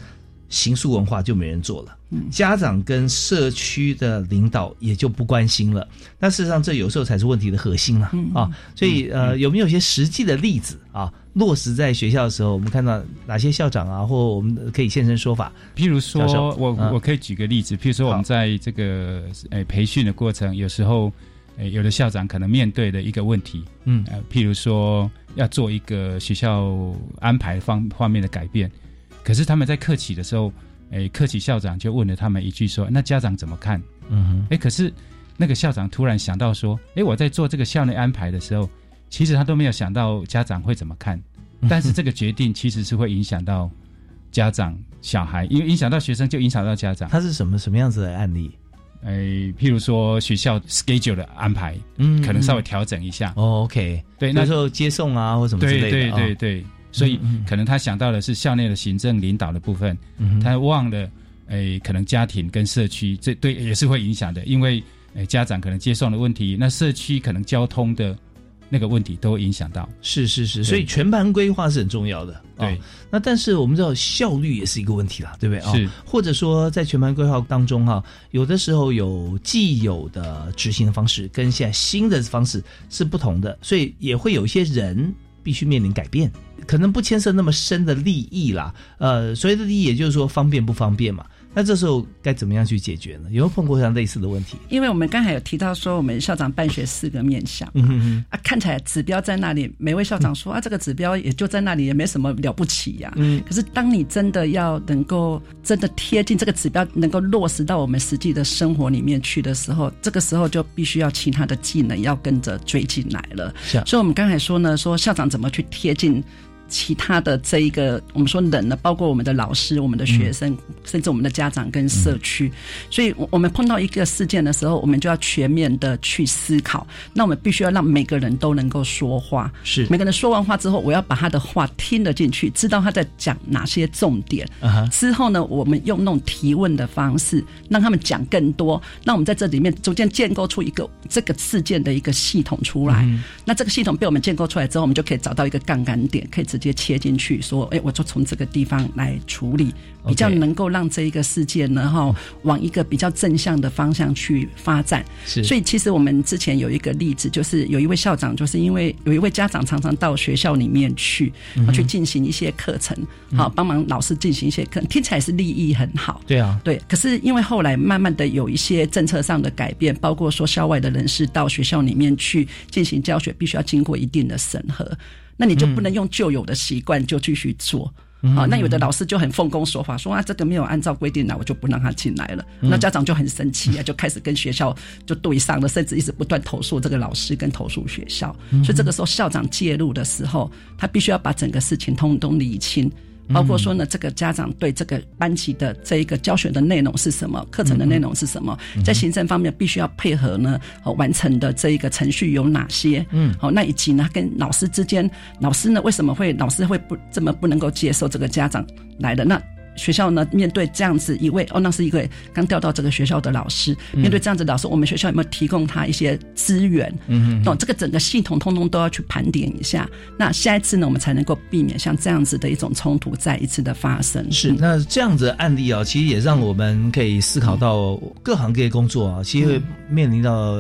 Speaker 1: 刑诉文化就没人做了，家长跟社区的领导也就不关心了。但事实上，这有时候才是问题的核心了啊！所以，呃，有没有一些实际的例子啊，落实在学校的时候，我们看到哪些校长啊，或我们可以现身说法？
Speaker 2: 譬如说，我我可以举个例子，譬如说，我们在这个诶培训的过程，有时候诶有的校长可能面对的一个问题，嗯，呃，譬如说要做一个学校安排方方面的改变。可是他们在客企的时候，哎，客气校长就问了他们一句说：“那家长怎么看？”
Speaker 1: 嗯哼，
Speaker 2: 哎，可是那个校长突然想到说：“哎，我在做这个校内安排的时候，其实他都没有想到家长会怎么看，但是这个决定其实是会影响到家长、小孩，因为影响到学生就影响到家长。
Speaker 1: 他是什么什么样子的案例？
Speaker 2: 哎，譬如说学校 schedule 的安排，嗯，可能稍微调整一下。
Speaker 1: 哦，OK，
Speaker 2: 对，
Speaker 1: 那时候接送啊或什么之类的，
Speaker 2: 对对对对。所以可能他想到的是校内的行政领导的部分，他忘了，诶，可能家庭跟社区这对也是会影响的，因为诶家长可能接送的问题，那社区可能交通的那个问题都会影响到。
Speaker 1: 是是是，所以全盘规划是很重要的。
Speaker 2: 对，
Speaker 1: 那但是我们知道效率也是一个问题啦，对不对啊？
Speaker 2: 是，
Speaker 1: 或者说在全盘规划当中哈，有的时候有既有的执行的方式跟现在新的方式是不同的，所以也会有一些人必须面临改变。可能不牵涉那么深的利益啦，呃，所谓的利益也就是说方便不方便嘛。那这时候该怎么样去解决呢？有没有碰过像类似的问题？
Speaker 3: 因为我们刚才有提到说，我们校长办学四个面向，嗯哼啊，看起来指标在那里，每位校长说啊，这个指标也就在那里，也没什么了不起呀。嗯，可是当你真的要能够真的贴近这个指标，能够落实到我们实际的生活里面去的时候，这个时候就必须要其他的技能要跟着追进来了。
Speaker 1: 是，
Speaker 3: 所以我们刚才说呢，说校长怎么去贴近。其他的这一个，我们说人呢，包括我们的老师、我们的学生，甚至我们的家长跟社区。所以，我们碰到一个事件的时候，我们就要全面的去思考。那我们必须要让每个人都能够说话。
Speaker 1: 是，
Speaker 3: 每个人说完话之后，我要把他的话听得进去，知道他在讲哪些重点。之后呢，我们用那种提问的方式，让他们讲更多。那我们在这里面逐渐建构出一个这个事件的一个系统出来。那这个系统被我们建构出来之后，我们就可以找到一个杠杆点，可以直。直接切进去，说：“哎，我就从这个地方来处理，比较能够让这一个事件呢，哈，往一个比较正向的方向去发展。
Speaker 1: 是，
Speaker 3: 所以其实我们之前有一个例子，就是有一位校长，就是因为有一位家长常常到学校里面去，去进行一些课程，好帮忙老师进行一些课，听起来是利益很好。
Speaker 1: 对啊，
Speaker 3: 对。可是因为后来慢慢的有一些政策上的改变，包括说校外的人士到学校里面去进行教学，必须要经过一定的审核。”那你就不能用旧有的习惯就继续做，啊，那有的老师就很奉公守法，说啊这个没有按照规定来，我就不让他进来了。那家长就很生气啊，就开始跟学校就对上了，甚至一直不断投诉这个老师跟投诉学校。所以这个时候校长介入的时候，他必须要把整个事情通通理清。包括说呢，这个家长对这个班级的这一个教学的内容是什么，课程的内容是什么，在行政方面必须要配合呢，完成的这一个程序有哪些？嗯，好，那以及呢，跟老师之间，老师呢为什么会老师会不这么不能够接受这个家长来的那？学校呢，面对这样子一位哦，那是一个刚调到这个学校的老师，面对这样子老师，我们学校有没有提供他一些资源？嗯，那这个整个系统通通都要去盘点一下。那下一次呢，我们才能够避免像这样子的一种冲突再一次的发生。
Speaker 1: 是，那这样子的案例啊，其实也让我们可以思考到各行各业工作啊，其实会面临到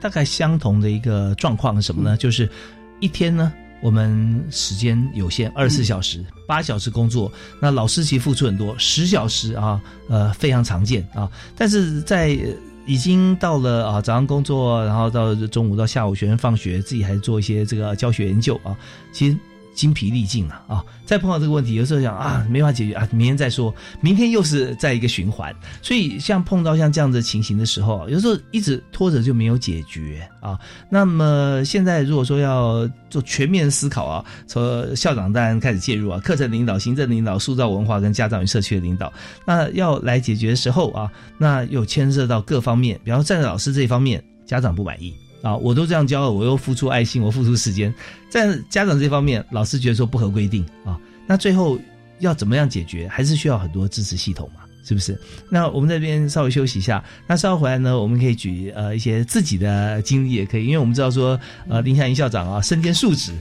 Speaker 1: 大概相同的一个状况是什么呢？就是一天呢。我们时间有限，二十四小时，八小时工作。那老师其实付出很多，十小时啊，呃，非常常见啊。但是在已经到了啊，早上工作，然后到中午到下午，学生放学，自己还做一些这个教学研究啊，其实。精疲力尽了啊！再碰到这个问题，有时候想啊，没法解决啊，明天再说。明天又是在一个循环，所以像碰到像这样子情形的时候，有时候一直拖着就没有解决啊。那么现在如果说要做全面思考啊，从校长当然开始介入啊，课程领导、行政领导、塑造文化跟家长与社区的领导，那要来解决的时候啊，那又牵涉到各方面，比方站在老师这一方面，家长不满意。啊，我都这样教了，我又付出爱心，我付出时间，在家长这方面，老师觉得说不合规定啊，那最后要怎么样解决？还是需要很多支持系统嘛，是不是？那我们这边稍微休息一下，那稍后回来呢，我们可以举呃一些自己的经历也可以，因为我们知道说呃林夏英校长啊身兼数职，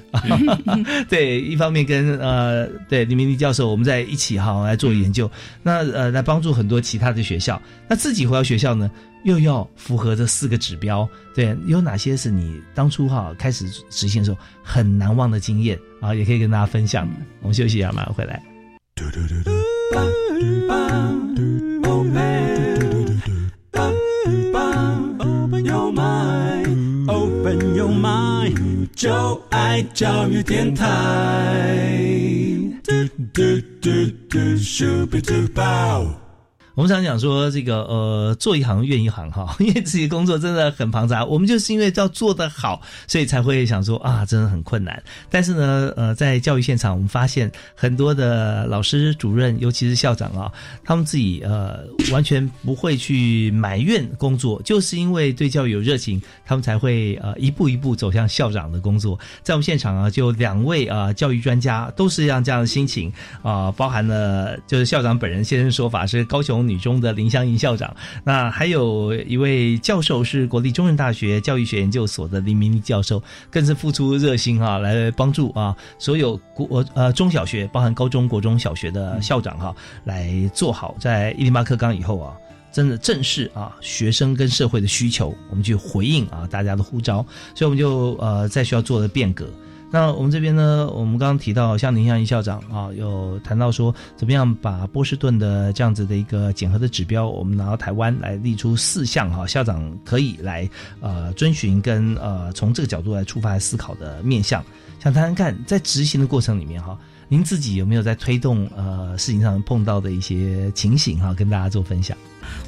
Speaker 1: 对，一方面跟呃对李明利教授我们在一起哈来做研究，那呃来帮助很多其他的学校，那自己回到学校呢？又要符合这四个指标，对，有哪些是你当初哈开始实现的时候很难忘的经验啊？也可以跟大家分享。我们休息一下，马上回来。就爱教育电台。我们常讲说这个呃，做一行怨一行哈，因为自己工作真的很庞杂。我们就是因为要做得好，所以才会想说啊，真的很困难。但是呢，呃，在教育现场，我们发现很多的老师、主任，尤其是校长啊，他们自己呃，完全不会去埋怨工作，就是因为对教育有热情，他们才会呃一步一步走向校长的工作。在我们现场啊，就两位啊教育专家都是让这样的心情啊，包含了就是校长本人现身说法是高雄女中的林香莹校长，那还有一位教授是国立中正大学教育学研究所的林明丽教授，更是付出热心啊，来帮助啊所有国呃中小学，包含高中国中小学的校长哈，来做好在一零八课纲以后啊，真的正视啊学生跟社会的需求，我们去回应啊大家的呼召，所以我们就呃在学校做了变革。那我们这边呢，我们刚刚提到，像林向一校长啊，有谈到说，怎么样把波士顿的这样子的一个检核的指标，我们拿到台湾来立出四项哈，校长可以来呃遵循跟呃从这个角度来出发来思考的面向，想谈谈看，在执行的过程里面哈，您自己有没有在推动呃事情上碰到的一些情形哈，跟大家做分享。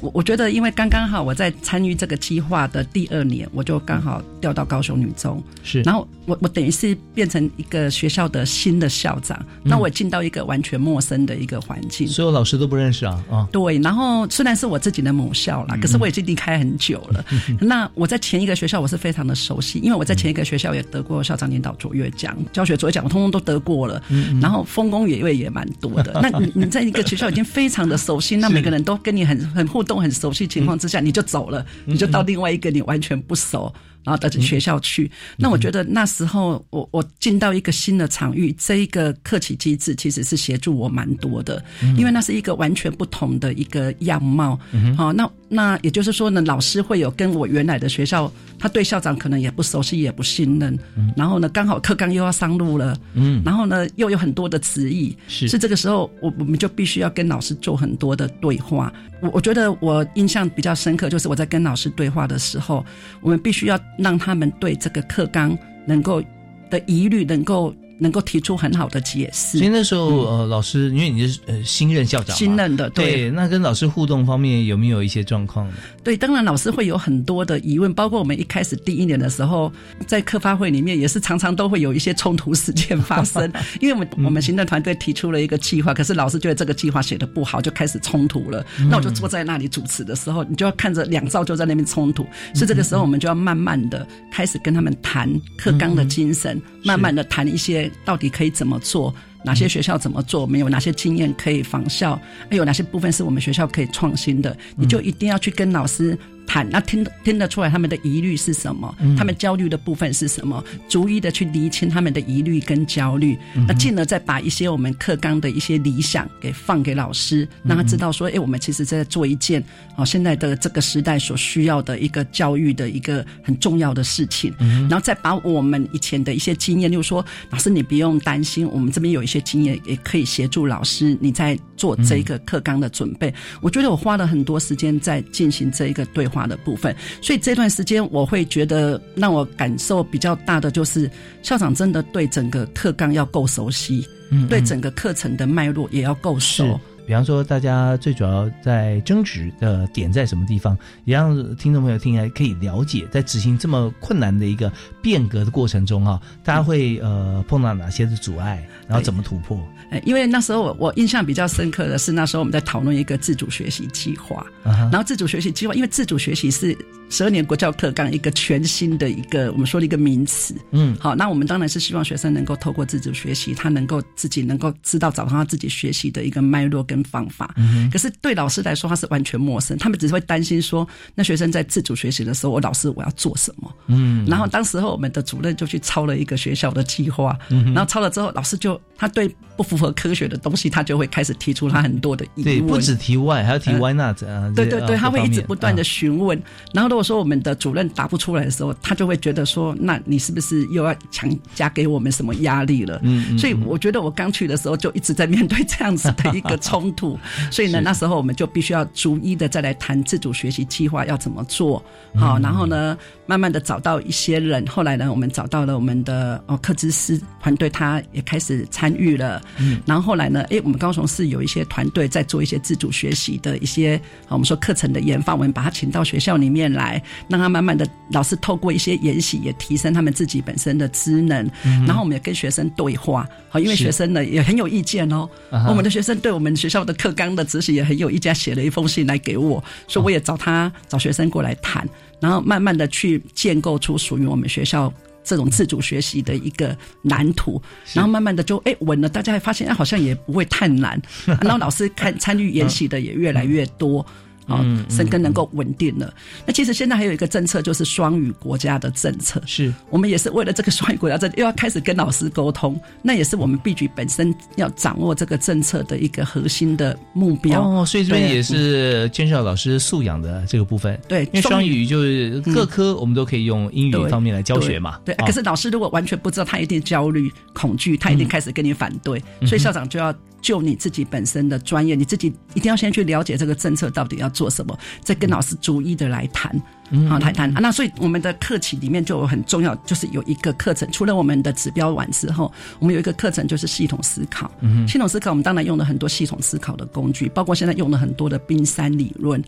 Speaker 3: 我我觉得，因为刚刚好我在参与这个计划的第二年，我就刚好调到高雄女中，
Speaker 1: 是，
Speaker 3: 然后我我等于是变成一个学校的新的校长，那我进到一个完全陌生的一个环境，
Speaker 1: 所有老师都不认识啊啊，
Speaker 3: 对，然后虽然是我自己的母校啦，可是我已经离开很久了。那我在前一个学校我是非常的熟悉，因为我在前一个学校也得过校长领导卓越奖、教学卓越奖，我通通都得过了，然后丰功伟业也蛮多的。那你你在一个学校已经非常的熟悉，那 每个人都跟你很很。互动很熟悉情况之下，你就走了，你就到另外一个你完全不熟。然后到学校去，那我觉得那时候我我进到一个新的场域，这一个客企机制其实是协助我蛮多的，因为那是一个完全不同的一个样貌。好，那那也就是说呢，老师会有跟我原来的学校，他对校长可能也不熟悉，也不信任。然后呢，刚好课纲又要上路了，嗯，然后呢又有很多的词义，
Speaker 1: 是。
Speaker 3: 是这个时候我我们就必须要跟老师做很多的对话。我我觉得我印象比较深刻，就是我在跟老师对话的时候，我们必须要。让他们对这个课纲能够的疑虑能够。能够提出很好的解释。
Speaker 1: 所以那时候，呃，老师，因为你是呃新任校长，
Speaker 3: 新任的，
Speaker 1: 对，那跟老师互动方面有没有一些状况呢？
Speaker 3: 对，当然老师会有很多的疑问，包括我们一开始第一年的时候，在课发会里面也是常常都会有一些冲突事件发生，因为我们我们行政团队提出了一个计划，可是老师觉得这个计划写的不好，就开始冲突了。那我就坐在那里主持的时候，你就要看着两造就在那边冲突，所以这个时候我们就要慢慢的开始跟他们谈课纲的精神，慢慢的谈一些到底可以怎。么做？哪些学校怎么做？没有哪些经验可以仿效？还有哪些部分是我们学校可以创新的？你就一定要去跟老师。谈那听听得出来他们的疑虑是什么，他们焦虑的部分是什么，逐一的去厘清他们的疑虑跟焦虑，那进而再把一些我们课纲的一些理想给放给老师，让他知道说，哎，我们其实在做一件哦现在的这个时代所需要的一个教育的一个很重要的事情，然后再把我们以前的一些经验，就是说，老师你不用担心，我们这边有一些经验也可以协助老师你在做这个课纲的准备。我觉得我花了很多时间在进行这一个对话。化的部分，所以这段时间我会觉得让我感受比较大的就是校长真的对整个课纲要够熟悉，嗯，对整个课程的脉络也要够熟。
Speaker 1: 比方说，大家最主要在争执的点在什么地方，也让听众朋友听来可以了解，在执行这么困难的一个变革的过程中啊，大家会呃碰到哪些的阻碍，然后怎么突破？
Speaker 3: 哎因为那时候我我印象比较深刻的是，那时候我们在讨论一个自主学习计划，然后自主学习计划，因为自主学习是十二年国教课纲一个全新的一个我们说的一个名词，嗯，好，那我们当然是希望学生能够透过自主学习，他能够自己能够知道找到他自己学习的一个脉络跟方法。嗯可是对老师来说，他是完全陌生，他们只是会担心说，那学生在自主学习的时候，我老师我要做什么？嗯，然后当时候我们的主任就去抄了一个学校的计划，嗯然后抄了之后，老师就他对不符合科学的东西，他就会开始提出他很多的疑问。
Speaker 1: 对，不止提 why，还要提 why not 啊？
Speaker 3: 对对对，他会一直不断的询问。然后如果说我们的主任答不出来的时候，他就会觉得说，那你是不是又要强加给我们什么压力了？嗯，所以我觉得我刚去的时候就一直在面对这样子的一个冲突，所以呢，那时候我们就必须要逐一的再来谈自主学习计划要怎么做，好，然后呢，慢慢的找到一些人，后来呢，我们找到了我们的哦科资师团队，他也开始参与了，嗯，然后后来呢，哎，我们高雄市有一些团队在做一些自主学习的一些，我们说课程的研发，我们把他请到学校里面来，让他慢慢的老师透过一些研习，也提升他们自己本身的职能，然后我们也跟学生对话，好，因为学生呢也很有意见哦，我们的学生对我们学校的课纲的执行也很有意见，写了一封信来给我，所以我也找他找学生过来谈，然后慢慢的去建构出属于我们学校。这种自主学习的一个蓝图，然后慢慢的就哎稳了，大家还发现哎好像也不会太难，然后老师看参与研习的也越来越多。啊，生根能够稳定了。那其实现在还有一个政策，就是双语国家的政策。
Speaker 1: 是
Speaker 3: 我们也是为了这个双语国家政，又要开始跟老师沟通。那也是我们必局本身要掌握这个政策的一个核心的目标。
Speaker 1: 哦，所以这边也是建设老师素养的这个部分。
Speaker 3: 对，
Speaker 1: 因为双语就是各科我们都可以用英语方面来教学嘛。
Speaker 3: 对，可是老师如果完全不知道，他一定焦虑、恐惧，他一定开始跟你反对。所以校长就要。就你自己本身的专业，你自己一定要先去了解这个政策到底要做什么，再跟老师逐一的来谈，好来谈。那所以我们的课期里面就有很重要，就是有一个课程，除了我们的指标完之后，我们有一个课程就是系统思考。系统思考，我们当然用了很多系统思考的工具，包括现在用了很多的冰山理论，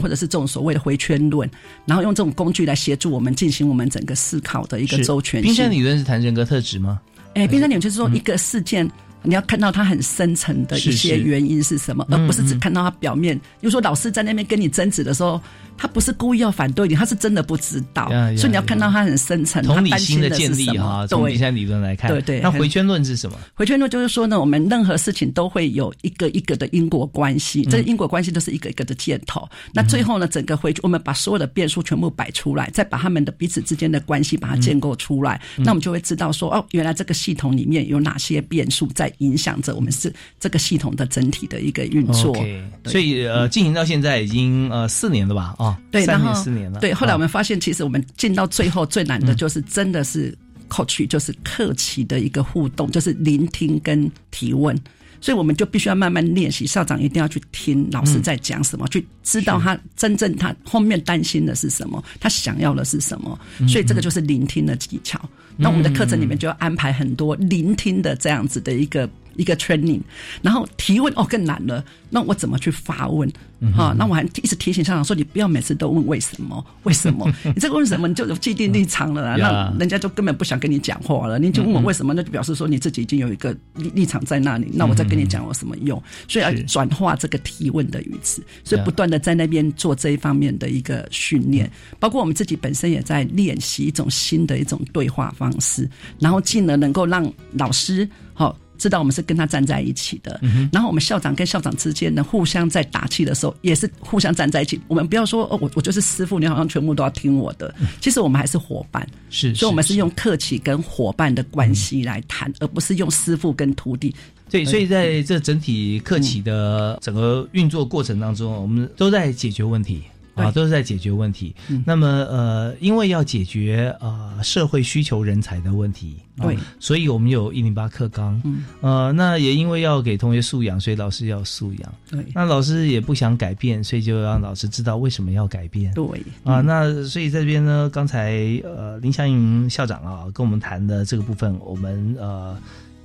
Speaker 3: 或者是这种所谓的回圈论，然后用这种工具来协助我们进行我们整个思考的一个周全。
Speaker 1: 冰山理论是谈人格特质吗？
Speaker 3: 哎，冰山理论就是说一个事件。你要看到他很深层的一些原因是什么，而不是只看到他表面。比如说老师在那边跟你争执的时候。他不是故意要反对你，他是真的不知道，所以你要看到他很深层，
Speaker 1: 同理心
Speaker 3: 的
Speaker 1: 建立哈。从第三理论来看，
Speaker 3: 对对。
Speaker 1: 那回圈论是什么？
Speaker 3: 回圈论就是说呢，我们任何事情都会有一个一个的因果关系，这个因果关系都是一个一个的箭头。那最后呢，整个回我们把所有的变数全部摆出来，再把他们的彼此之间的关系把它建构出来，那我们就会知道说，哦，原来这个系统里面有哪些变数在影响着我们是这个系统的整体的一个运作。
Speaker 1: 所以呃，进行到现在已经呃四年了吧？啊，
Speaker 3: 对，
Speaker 1: 三年四。年了。
Speaker 3: 对，后来我们发现，其实我们进到最后最难的就是真的是 coach，就是客气的一个互动，就是聆听跟提问。所以我们就必须要慢慢练习，校长一定要去听老师在讲什么，去知道他真正他后面担心的是什么，他想要的是什么。所以这个就是聆听的技巧。那我们的课程里面就要安排很多聆听的这样子的一个。一个 training，然后提问哦更难了，那我怎么去发问？哈，那我还一直提醒校长说，你不要每次都问为什么？为什么？你这个问什么你就有既定立场了啦，那人家就根本不想跟你讲话了。你就问我为什么，那就表示说你自己已经有一个立立场在那里，那我再跟你讲有什么用？所以要转化这个提问的语词，所以不断的在那边做这一方面的一个训练，包括我们自己本身也在练习一种新的一种对话方式，然后进而能够让老师好。知道我们是跟他站在一起的，然后我们校长跟校长之间呢，互相在打气的时候，也是互相站在一起。我们不要说哦，我我就是师傅，你好像全部都要听我的。其实我们还是伙伴，
Speaker 1: 是，
Speaker 3: 所以我们是用客气跟伙伴的关系来谈，而不是用师傅跟徒弟。
Speaker 1: 对，所以在这整体客气的整个运作过程当中，我们都在解决问题。啊，都是在解决问题。那么，呃，因为要解决呃社会需求人才的问题，
Speaker 3: 对，
Speaker 1: 所以我们有一零八课纲。嗯，呃，那也因为要给同学素养，所以老师要素养。
Speaker 3: 对，
Speaker 1: 那老师也不想改变，所以就让老师知道为什么要改变。
Speaker 3: 对，
Speaker 1: 啊，那所以这边呢，刚才呃林祥云校长啊跟我们谈的这个部分，我们呃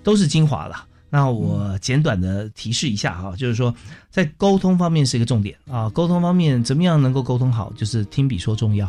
Speaker 1: 都是精华了。那我简短的提示一下哈，就是说，在沟通方面是一个重点啊。沟通方面怎么样能够沟通好，就是听比说重要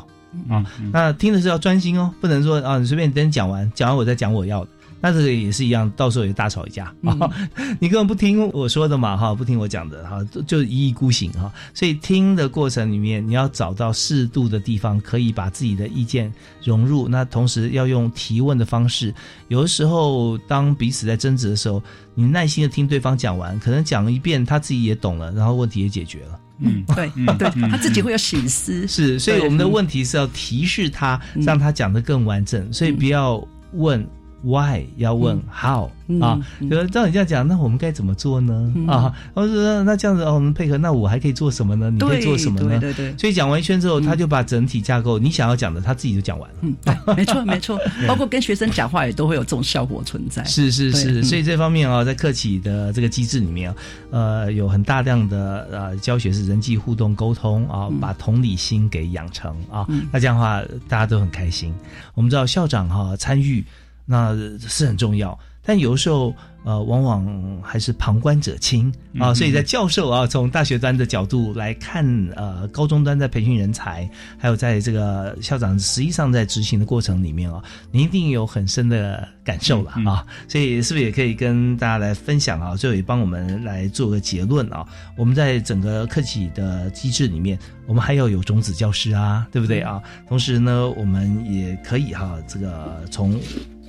Speaker 1: 啊。那听的是要专心哦，不能说啊，你随便等讲完，讲完我再讲我要的。那这个也是一样，到时候也大吵一架啊！你根本不听我说的嘛，哈，不听我讲的哈，就一意孤行哈。所以听的过程里面，你要找到适度的地方，可以把自己的意见融入。那同时要用提问的方式，有的时候当彼此在争执的时候，你耐心的听对方讲完，可能讲一遍他自己也懂了，然后问题也解决了。
Speaker 3: 嗯，对对，他自己会有醒思。
Speaker 1: 是，所以我们的问题是要提示他，让他讲的更完整。所以不要问。why，要问 how 啊。就是照你这样讲，那我们该怎么做呢？啊，我说那这样子哦，我们配合，那我还可以做什么呢？你可以做什么呢？
Speaker 3: 对对对。
Speaker 1: 所以讲完一圈之后，他就把整体架构你想要讲的，他自己就讲完了。
Speaker 3: 嗯，对，没错没错。包括跟学生讲话也都会有这种效果存在。
Speaker 1: 是是是，所以这方面啊，在客企的这个机制里面啊，呃，有很大量的呃教学是人际互动沟通啊，把同理心给养成啊，那这样的话大家都很开心。我们知道校长哈参与。那是很重要，但有的时候，呃，往往还是旁观者清啊。所以在教授啊，从大学端的角度来看，呃，高中端在培训人才，还有在这个校长实际上在执行的过程里面啊，你一定有很深的感受了啊。所以是不是也可以跟大家来分享啊？最后也帮我们来做个结论啊。我们在整个课企的机制里面，我们还要有种子教师啊，对不对啊？同时呢，我们也可以哈，这个从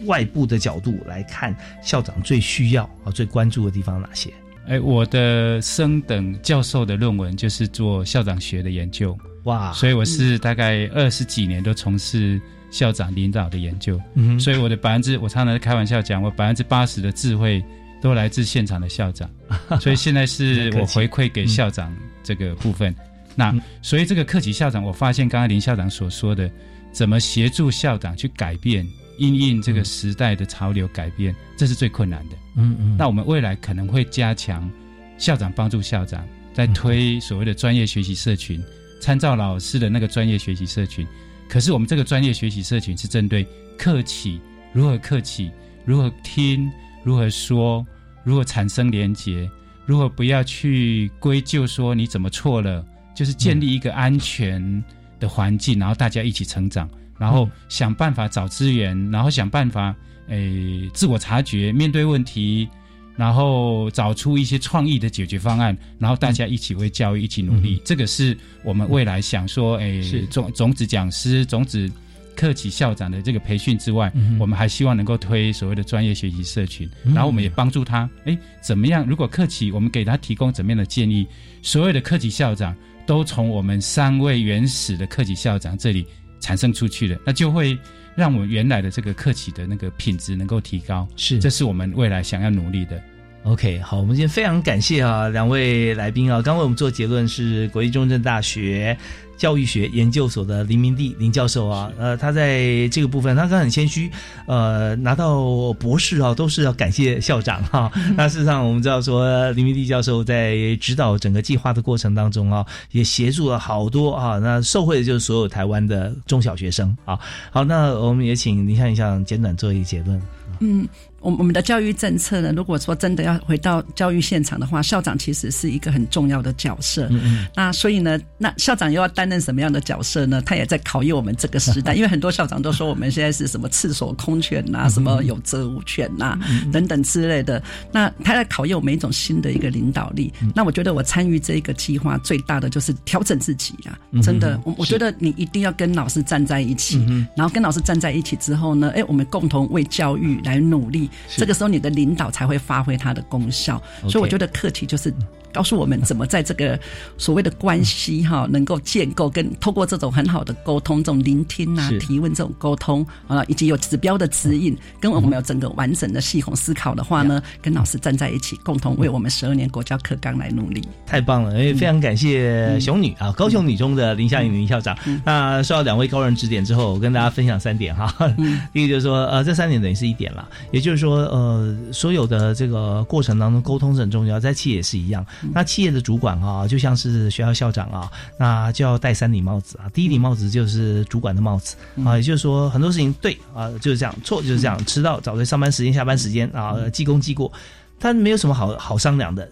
Speaker 1: 外部的角度来看，校长最需要啊、最关注的地方哪些？
Speaker 2: 哎，我的升等教授的论文就是做校长学的研究，哇！所以我是大概二十几年都从事校长领导的研究，嗯，所以我的百分之，我常常开玩笑讲，我百分之八十的智慧都来自现场的校长，所以现在是我回馈给校长这个部分。那所以这个课级校长，我发现刚才林校长所说的，怎么协助校长去改变。因应这个时代的潮流改变，这是最困难的。嗯嗯。那我们未来可能会加强校长帮助校长，在推所谓的专业学习社群，参照老师的那个专业学习社群。可是我们这个专业学习社群是针对客气如何客气，如何听，如何说，如何产生连结，如何不要去归咎说你怎么错了，就是建立一个安全的环境，然后大家一起成长。然后想办法找资源，然后想办法诶自我察觉，面对问题，然后找出一些创意的解决方案，然后大家一起为教育一起努力。这个是我们未来想说，诶种种子讲师、种子课企校长的这个培训之外，我们还希望能够推所谓的专业学习社群，然后我们也帮助他，诶怎么样？如果课企我们给他提供怎么样的建议，所有的课企校长都从我们三位原始的课企校长这里。产生出去的，那就会让我们原来的这个客企的那个品质能够提高，
Speaker 1: 是，
Speaker 2: 这是我们未来想要努力的。
Speaker 1: OK，好，我们今天非常感谢啊两位来宾啊，刚为我们做结论是国立中正大学。教育学研究所的林明地林教授啊，呃，他在这个部分，他刚很谦虚，呃，拿到博士啊，都是要感谢校长哈。那事实上，我们知道说，林明地教授在指导整个计划的过程当中啊，也协助了好多啊，那受惠的就是所有台湾的中小学生啊。好，那我们也请林校长简短做一个结论。
Speaker 3: 嗯。我我们的教育政策呢，如果说真的要回到教育现场的话，校长其实是一个很重要的角色。嗯那所以呢，那校长又要担任什么样的角色呢？他也在考验我们这个时代，因为很多校长都说我们现在是什么赤手空拳呐，什么有责无权呐，等等之类的。那他在考验我们一种新的一个领导力。那我觉得我参与这一个计划最大的就是调整自己啊，真的，我我觉得你一定要跟老师站在一起，然后跟老师站在一起之后呢，哎，我们共同为教育来努力。这个时候，你的领导才会发挥它的功效。所以，我觉得课题就是。告诉我们怎么在这个所谓的关系哈，能够建构跟透过这种很好的沟通，这种聆听啊、提问这种沟通啊，以及有指标的指引，跟我们有整个完整的系统思考的话呢，跟老师站在一起，共同为我们十二年国教课纲来努力。
Speaker 1: 太棒了！哎，非常感谢熊女啊，高雄女中的林夏颖林校长。那受到两位高人指点之后，我跟大家分享三点哈。第一个就是说，呃，这三点等于是一点了，也就是说，呃，所有的这个过程当中，沟通是很重要，在企业也是一样。那企业的主管啊，就像是学校校长啊，那就要戴三顶帽子啊。第一顶帽子就是主管的帽子啊，也就是说很多事情对啊就是这样，错就是这样，迟到早在上班时间、下班时间啊，记功记过，他没有什么好好商量的。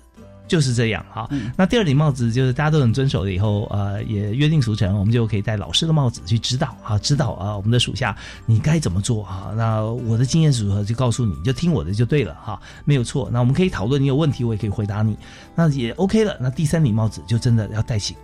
Speaker 1: 就是这样哈，那第二顶帽子就是大家都很遵守了以后，呃，也约定俗成，我们就可以戴老师的帽子去指导啊，指导啊，我们的属下你该怎么做啊？那我的经验组合就告诉你，就听我的就对了哈，没有错。那我们可以讨论，你有问题我也可以回答你，那也 OK 了。那第三顶帽子就真的要戴起。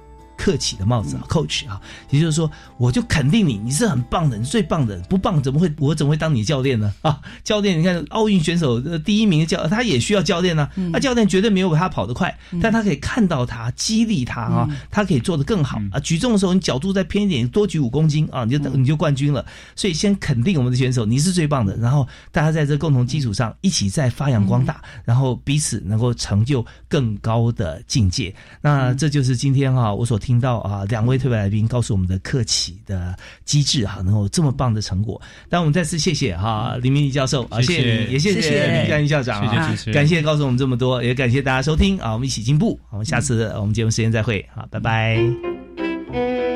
Speaker 1: 客气的帽子啊，coach 啊，也就是说，我就肯定你，你是很棒的，你最棒的，不棒怎么会我怎么会当你教练呢？啊，教练，你看奥运选手第一名教他也需要教练呢，那教练绝对没有他跑得快，但他可以看到他，激励他啊，他可以做得更好啊。举重的时候你角度再偏一点，多举五公斤啊，你就你就冠军了。所以先肯定我们的选手，你是最棒的，然后大家在这共同基础上一起再发扬光大，然后彼此能够成就更高的境界。那这就是今天哈我所听到啊两位特别来宾告诉我们的客企的机制哈，能够这么棒的成果。但我们再次谢谢哈林明义教授啊，谢谢你，也谢谢林干义校长啊，感谢告诉我们这么多，也感谢大家收听啊，我们一起进步。我们下次我们节目时间再会，好，拜拜。